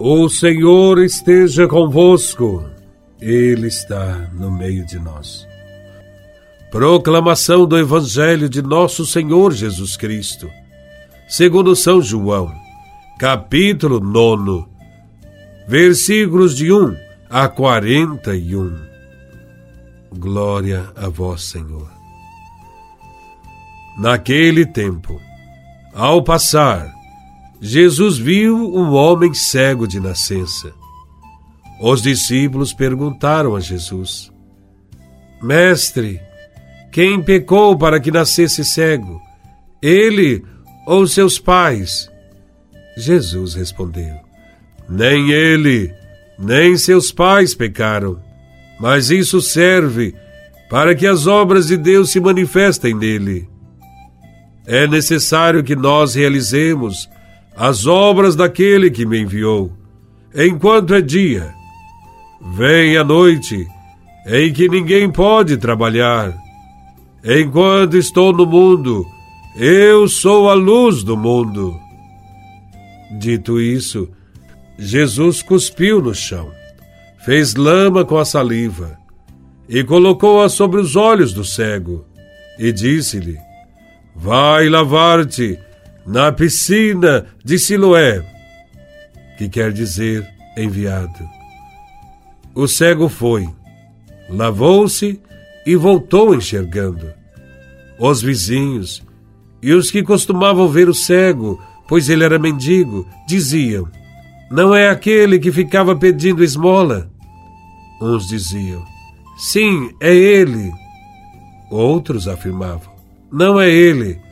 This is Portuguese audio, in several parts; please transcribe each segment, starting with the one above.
O Senhor esteja convosco, Ele está no meio de nós. Proclamação do Evangelho de Nosso Senhor Jesus Cristo, segundo São João, capítulo 9, versículos de 1 a 41. Glória a Vós, Senhor. Naquele tempo, ao passar, Jesus viu um homem cego de nascença. Os discípulos perguntaram a Jesus: Mestre, quem pecou para que nascesse cego? Ele ou seus pais? Jesus respondeu: Nem ele, nem seus pais pecaram, mas isso serve para que as obras de Deus se manifestem nele. É necessário que nós realizemos as obras daquele que me enviou, enquanto é dia. Vem a noite, em que ninguém pode trabalhar. Enquanto estou no mundo, eu sou a luz do mundo. Dito isso, Jesus cuspiu no chão, fez lama com a saliva e colocou-a sobre os olhos do cego e disse-lhe: Vai lavar-te na piscina de Siloé, que quer dizer enviado. O cego foi, lavou-se e voltou enxergando. Os vizinhos e os que costumavam ver o cego, pois ele era mendigo, diziam: Não é aquele que ficava pedindo esmola? Uns diziam: Sim, é ele. Outros afirmavam: Não é ele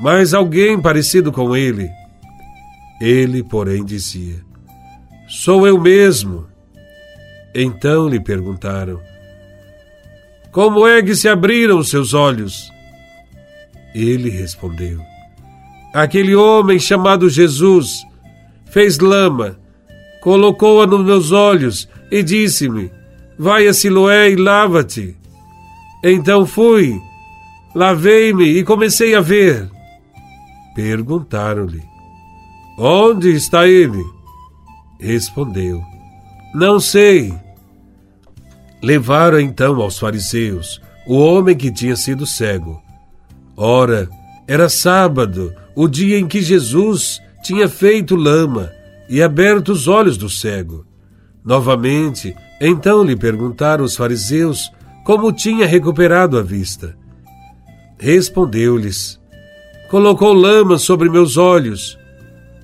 mas alguém parecido com ele. Ele, porém, dizia: Sou eu mesmo. Então lhe perguntaram: Como é que se abriram seus olhos? Ele respondeu: Aquele homem chamado Jesus fez lama, colocou-a nos meus olhos e disse-me: Vai a Siloé e lava-te. Então fui, lavei-me e comecei a ver. Perguntaram-lhe: Onde está ele? Respondeu: Não sei. Levaram então aos fariseus o homem que tinha sido cego. Ora, era sábado, o dia em que Jesus tinha feito lama e aberto os olhos do cego. Novamente, então lhe perguntaram os fariseus como tinha recuperado a vista. Respondeu-lhes: colocou lama sobre meus olhos.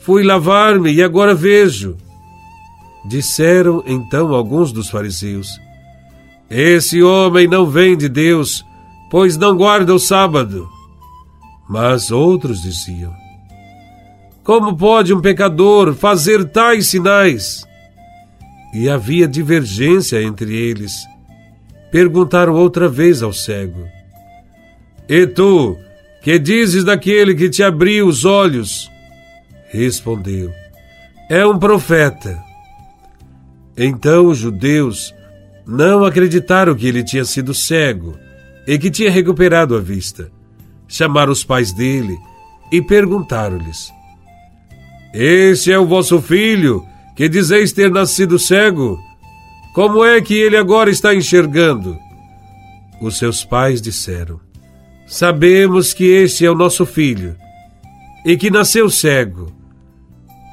Fui lavar-me e agora vejo. Disseram então alguns dos fariseus: Esse homem não vem de Deus, pois não guarda o sábado. Mas outros diziam: Como pode um pecador fazer tais sinais? E havia divergência entre eles. Perguntaram outra vez ao cego: E tu, que dizes daquele que te abriu os olhos? Respondeu: É um profeta. Então os judeus não acreditaram que ele tinha sido cego e que tinha recuperado a vista. Chamaram os pais dele e perguntaram-lhes: Este é o vosso filho, que dizeis ter nascido cego? Como é que ele agora está enxergando? Os seus pais disseram: Sabemos que este é o nosso filho e que nasceu cego.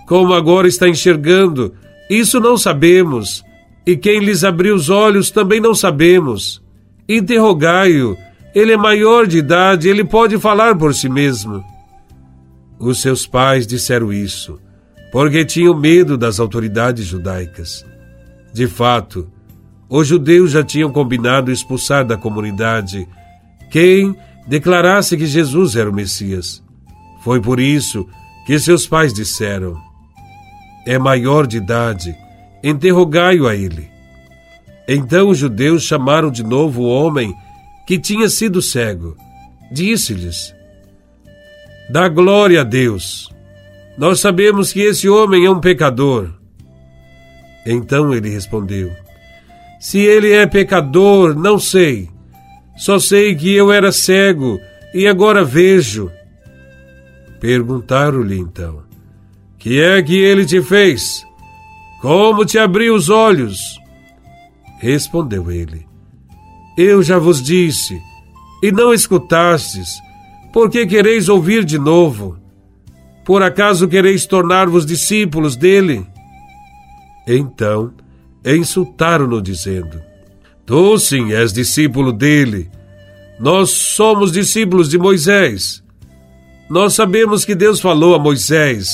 Como agora está enxergando, isso não sabemos, e quem lhes abriu os olhos também não sabemos. Interrogai-o, ele é maior de idade, ele pode falar por si mesmo. Os seus pais disseram isso, porque tinham medo das autoridades judaicas. De fato, os judeus já tinham combinado expulsar da comunidade quem declarasse que Jesus era o Messias. Foi por isso que seus pais disseram: É maior de idade, interrogai-o a ele. Então os judeus chamaram de novo o homem que tinha sido cego. Disse-lhes: Dá glória a Deus. Nós sabemos que esse homem é um pecador. Então ele respondeu: Se ele é pecador, não sei só sei que eu era cego e agora vejo. Perguntaram-lhe então: Que é que ele te fez? Como te abri os olhos? Respondeu ele: Eu já vos disse, e não escutastes. Por que quereis ouvir de novo? Por acaso quereis tornar-vos discípulos dele? Então insultaram-no, dizendo: Tu sim és discípulo dele. Nós somos discípulos de Moisés. Nós sabemos que Deus falou a Moisés,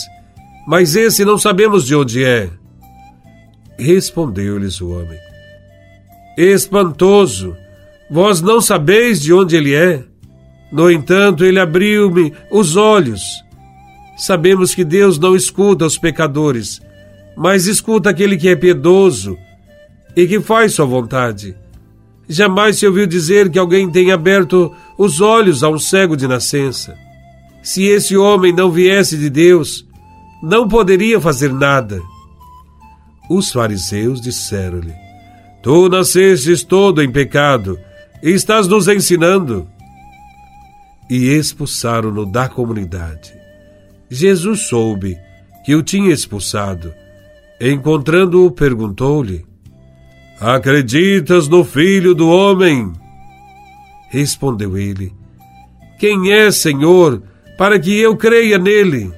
mas esse não sabemos de onde é. Respondeu-lhes o homem: Espantoso, vós não sabeis de onde ele é? No entanto, ele abriu-me os olhos. Sabemos que Deus não escuta os pecadores, mas escuta aquele que é piedoso e que faz sua vontade. Jamais se ouviu dizer que alguém tenha aberto os olhos a um cego de nascença. Se esse homem não viesse de Deus, não poderia fazer nada. Os fariseus disseram-lhe: Tu nascestes todo em pecado e estás nos ensinando. E expulsaram-no da comunidade. Jesus soube que o tinha expulsado. Encontrando-o, perguntou-lhe: Acreditas no Filho do Homem? Respondeu ele: Quem é, Senhor, para que eu creia nele?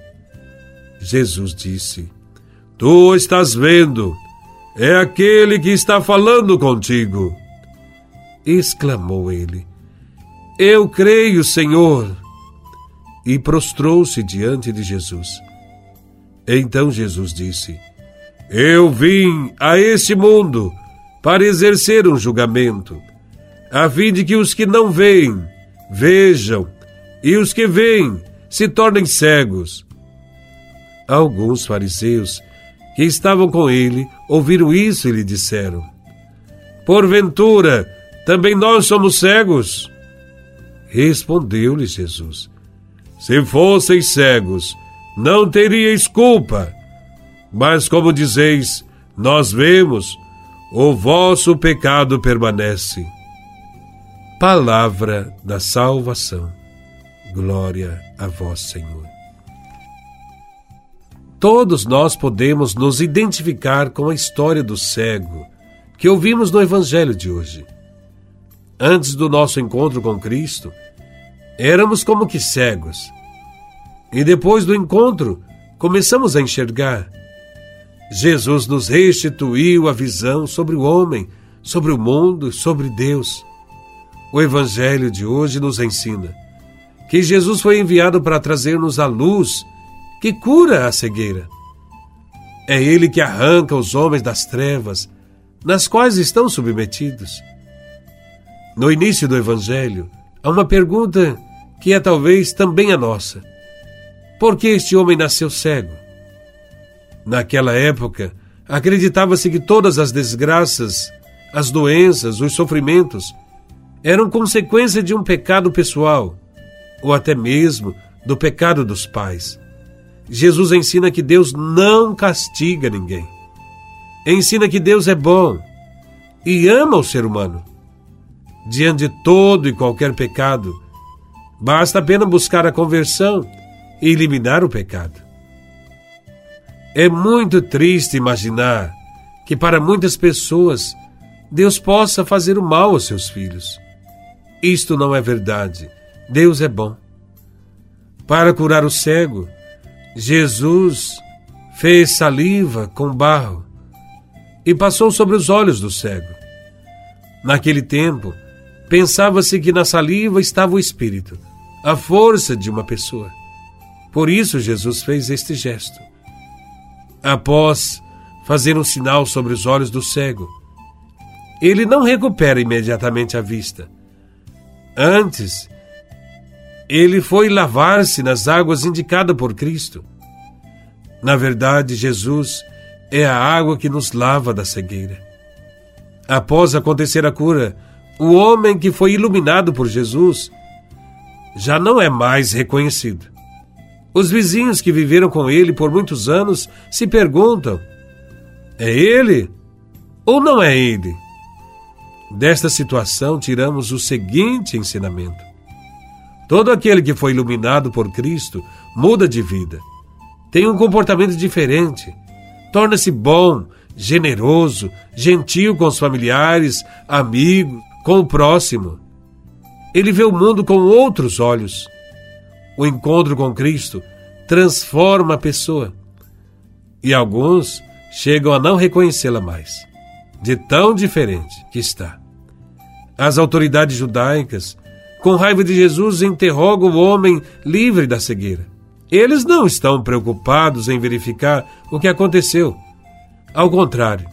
Jesus disse: Tu estás vendo, é aquele que está falando contigo. Exclamou ele: Eu creio, Senhor. E prostrou-se diante de Jesus. Então Jesus disse: Eu vim a este mundo para exercer um julgamento, a fim de que os que não veem vejam e os que veem se tornem cegos. Alguns fariseus que estavam com ele ouviram isso e lhe disseram: Porventura, também nós somos cegos? Respondeu-lhe Jesus: Se fosseis cegos, não teríeis culpa. Mas como dizeis, nós vemos, o vosso pecado permanece. Palavra da salvação. Glória a vós, Senhor. Todos nós podemos nos identificar com a história do cego que ouvimos no Evangelho de hoje. Antes do nosso encontro com Cristo, éramos como que cegos. E depois do encontro, começamos a enxergar Jesus nos restituiu a visão sobre o homem, sobre o mundo, sobre Deus. O Evangelho de hoje nos ensina que Jesus foi enviado para trazer-nos a luz que cura a cegueira. É Ele que arranca os homens das trevas, nas quais estão submetidos. No início do Evangelho, há uma pergunta que é talvez também a nossa: Por que este homem nasceu cego? Naquela época, acreditava-se que todas as desgraças, as doenças, os sofrimentos eram consequência de um pecado pessoal, ou até mesmo do pecado dos pais. Jesus ensina que Deus não castiga ninguém. Ensina que Deus é bom e ama o ser humano. Diante de todo e qualquer pecado, basta apenas buscar a conversão e eliminar o pecado. É muito triste imaginar que para muitas pessoas Deus possa fazer o mal aos seus filhos. Isto não é verdade. Deus é bom. Para curar o cego, Jesus fez saliva com barro e passou sobre os olhos do cego. Naquele tempo, pensava-se que na saliva estava o espírito, a força de uma pessoa. Por isso Jesus fez este gesto. Após fazer um sinal sobre os olhos do cego, ele não recupera imediatamente a vista. Antes, ele foi lavar-se nas águas indicadas por Cristo. Na verdade, Jesus é a água que nos lava da cegueira. Após acontecer a cura, o homem que foi iluminado por Jesus já não é mais reconhecido. Os vizinhos que viveram com ele por muitos anos se perguntam: é ele ou não é ele? Desta situação tiramos o seguinte ensinamento: todo aquele que foi iluminado por Cristo muda de vida, tem um comportamento diferente, torna-se bom, generoso, gentil com os familiares, amigo, com o próximo. Ele vê o mundo com outros olhos. O encontro com Cristo transforma a pessoa. E alguns chegam a não reconhecê-la mais, de tão diferente que está. As autoridades judaicas, com raiva de Jesus, interrogam o homem livre da cegueira. Eles não estão preocupados em verificar o que aconteceu. Ao contrário,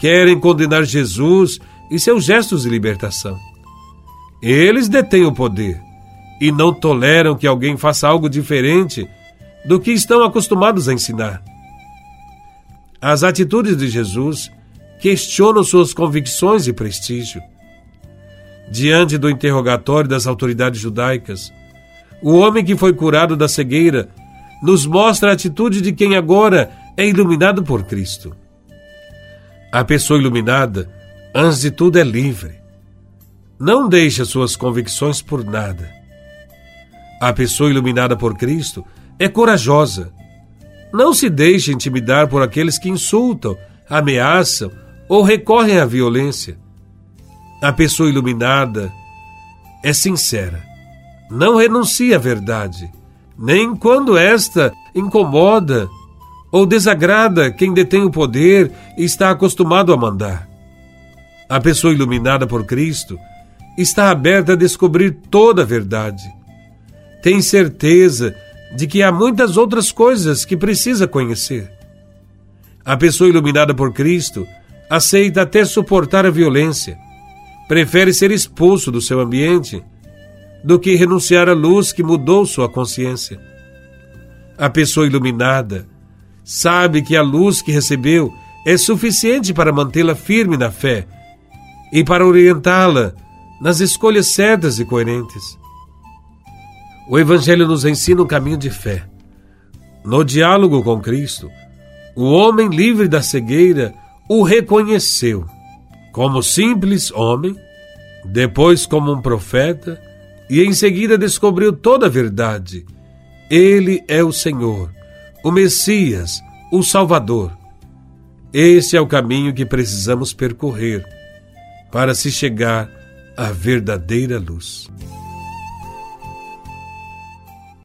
querem condenar Jesus e seus gestos de libertação. Eles detêm o poder e não toleram que alguém faça algo diferente do que estão acostumados a ensinar. As atitudes de Jesus questionam suas convicções e prestígio. Diante do interrogatório das autoridades judaicas, o homem que foi curado da cegueira nos mostra a atitude de quem agora é iluminado por Cristo. A pessoa iluminada, antes de tudo, é livre. Não deixa suas convicções por nada. A pessoa iluminada por Cristo é corajosa. Não se deixe intimidar por aqueles que insultam, ameaçam ou recorrem à violência. A pessoa iluminada é sincera não renuncia à verdade, nem quando esta incomoda ou desagrada quem detém o poder e está acostumado a mandar. A pessoa iluminada por Cristo está aberta a descobrir toda a verdade. Tem certeza de que há muitas outras coisas que precisa conhecer. A pessoa iluminada por Cristo aceita até suportar a violência, prefere ser expulso do seu ambiente do que renunciar à luz que mudou sua consciência. A pessoa iluminada sabe que a luz que recebeu é suficiente para mantê-la firme na fé e para orientá-la nas escolhas certas e coerentes. O Evangelho nos ensina um caminho de fé. No diálogo com Cristo, o homem livre da cegueira o reconheceu como simples homem, depois como um profeta e em seguida descobriu toda a verdade. Ele é o Senhor, o Messias, o Salvador. Esse é o caminho que precisamos percorrer para se chegar à verdadeira luz.